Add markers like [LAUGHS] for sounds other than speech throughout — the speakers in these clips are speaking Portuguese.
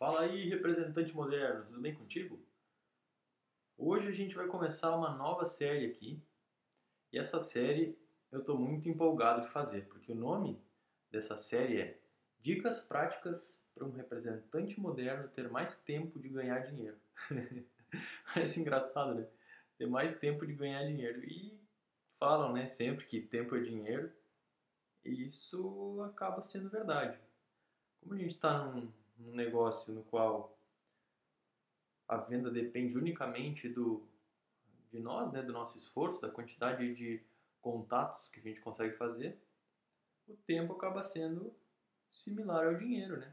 Fala aí, representante moderno, tudo bem contigo? Hoje a gente vai começar uma nova série aqui. E essa série eu estou muito empolgado de fazer, porque o nome dessa série é Dicas Práticas para um representante moderno ter mais tempo de ganhar dinheiro. [LAUGHS] Parece engraçado, né? Ter mais tempo de ganhar dinheiro. E falam, né, sempre que tempo é dinheiro. E isso acaba sendo verdade. Como a gente está num, num negócio no qual a venda depende unicamente do de nós, né, do nosso esforço, da quantidade de contatos que a gente consegue fazer, o tempo acaba sendo similar ao dinheiro, né?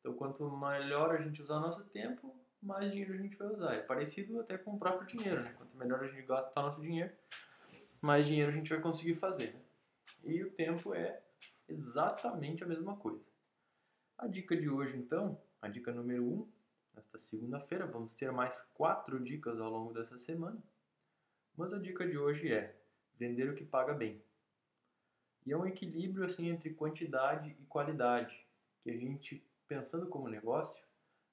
Então, quanto melhor a gente usar o nosso tempo, mais dinheiro a gente vai usar. É parecido até com o próprio dinheiro, né? Quanto melhor a gente gastar nosso dinheiro, mais dinheiro a gente vai conseguir fazer, né? E o tempo é exatamente a mesma coisa. A dica de hoje, então, a dica número 1, um, nesta segunda-feira, vamos ter mais quatro dicas ao longo dessa semana. Mas a dica de hoje é vender o que paga bem. E é um equilíbrio assim entre quantidade e qualidade, que a gente, pensando como negócio,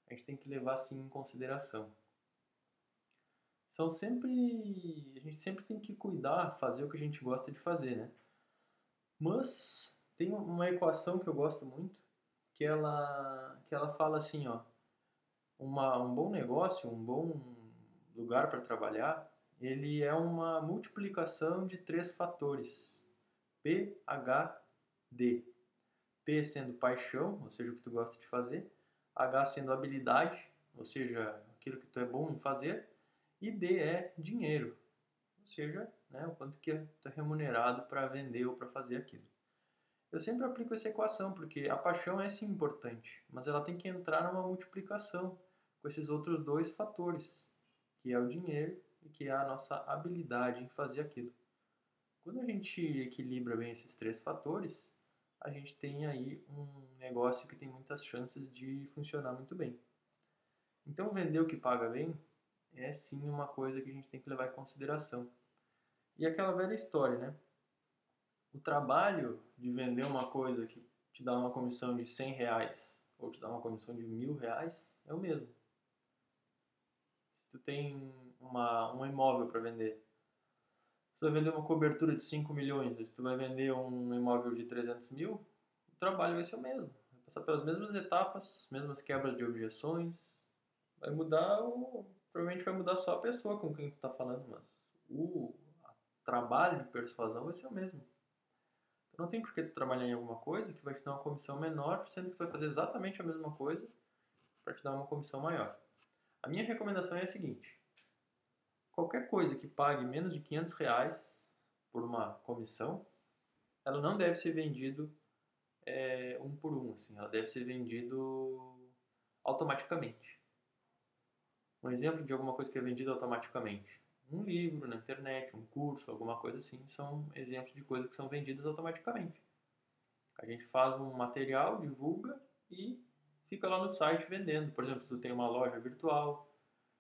a gente tem que levar assim em consideração. São sempre, a gente sempre tem que cuidar, fazer o que a gente gosta de fazer, né? Mas tem uma equação que eu gosto muito, que ela que ela fala assim, ó, uma, um bom negócio, um bom lugar para trabalhar, ele é uma multiplicação de três fatores. P, H, D. P sendo paixão, ou seja, o que tu gosta de fazer. H sendo habilidade, ou seja, aquilo que tu é bom em fazer. E D é dinheiro, ou seja, né, o quanto que tu é remunerado para vender ou para fazer aquilo. Eu sempre aplico essa equação, porque a paixão é sim importante, mas ela tem que entrar numa multiplicação com esses outros dois fatores, que é o dinheiro e que é a nossa habilidade em fazer aquilo. Quando a gente equilibra bem esses três fatores, a gente tem aí um negócio que tem muitas chances de funcionar muito bem. Então, vender o que paga bem é sim uma coisa que a gente tem que levar em consideração. E aquela velha história, né? O trabalho de vender uma coisa que te dá uma comissão de 100 reais ou te dá uma comissão de mil reais é o mesmo tu tem uma, um imóvel para vender, você vai vender uma cobertura de 5 milhões, se tu vai vender um imóvel de 300 mil, o trabalho vai ser o mesmo. Vai passar pelas mesmas etapas, mesmas quebras de objeções. Vai mudar, o, provavelmente vai mudar só a pessoa com quem tu está falando, mas o trabalho de persuasão vai ser o mesmo. Não tem por que tu trabalhar em alguma coisa que vai te dar uma comissão menor, sendo que tu vai fazer exatamente a mesma coisa para te dar uma comissão maior. A minha recomendação é a seguinte: qualquer coisa que pague menos de 500 reais por uma comissão, ela não deve ser vendido é, um por um, assim, ela deve ser vendido automaticamente. Um exemplo de alguma coisa que é vendida automaticamente. Um livro na internet, um curso, alguma coisa assim, são exemplos de coisas que são vendidas automaticamente. A gente faz um material, divulga e fica lá no site vendendo. Por exemplo, se tu tem uma loja virtual,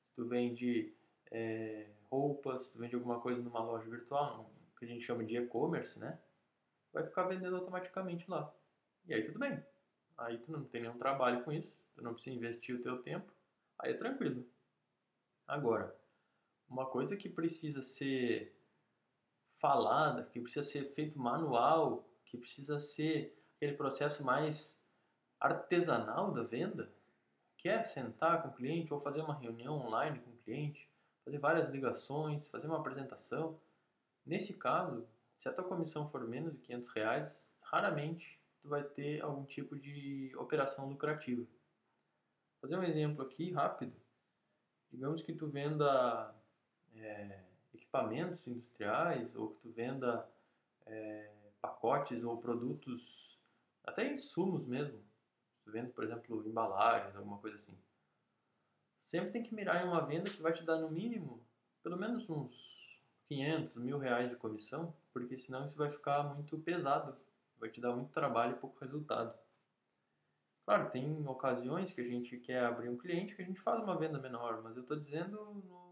se tu vende é, roupas, se tu vende alguma coisa numa loja virtual, que a gente chama de e-commerce, né? Vai ficar vendendo automaticamente lá. E aí tudo bem. Aí tu não tem nenhum trabalho com isso, tu não precisa investir o teu tempo, aí é tranquilo. Agora, uma coisa que precisa ser falada, que precisa ser feito manual, que precisa ser aquele processo mais artesanal da venda, quer sentar com o cliente ou fazer uma reunião online com o cliente, fazer várias ligações, fazer uma apresentação. Nesse caso, se a tua comissão for menos de 500 reais, raramente tu vai ter algum tipo de operação lucrativa. Vou fazer um exemplo aqui rápido. Digamos que tu venda é, equipamentos industriais ou que tu venda é, pacotes ou produtos, até insumos mesmo, vendo, por exemplo, embalagens, alguma coisa assim. Sempre tem que mirar em uma venda que vai te dar no mínimo, pelo menos uns 500, mil reais de comissão, porque senão isso vai ficar muito pesado, vai te dar muito trabalho e pouco resultado. Claro, tem ocasiões que a gente quer abrir um cliente que a gente faz uma venda menor, mas eu estou dizendo no,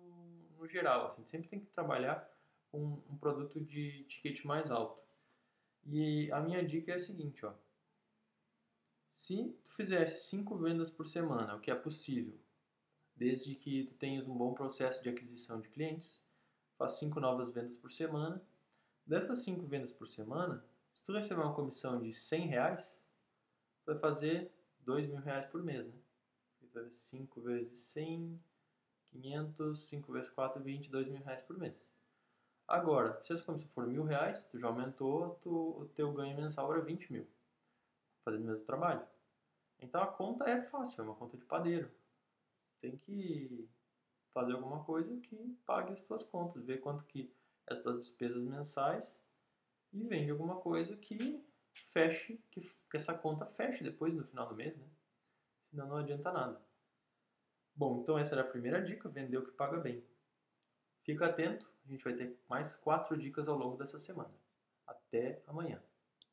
no, geral, assim, sempre tem que trabalhar com um produto de ticket mais alto. E a minha dica é a seguinte, ó, Se tu fizesse 5 vendas por semana, o que é possível, desde que tu tenhas um bom processo de aquisição de clientes, faz 5 novas vendas por semana. Dessas 5 vendas por semana, se tu receber uma comissão de 100 reais, tu vai fazer 2 mil reais por mês, né? Ver 5 vezes 100, 500, 5 vezes 4, 20, 2 mil reais por mês. Agora, se essa comissão for mil reais, tu já aumentou, tu, o teu ganho mensal era 20 mil, fazendo o mesmo trabalho. Então a conta é fácil, é uma conta de padeiro. Tem que fazer alguma coisa que pague as tuas contas, ver quanto que é as tuas despesas mensais e vende alguma coisa que feche, que, que essa conta feche depois no final do mês, né? Senão não adianta nada. Bom, então essa era a primeira dica, vender o que paga bem. Fica atento, a gente vai ter mais quatro dicas ao longo dessa semana. Até amanhã.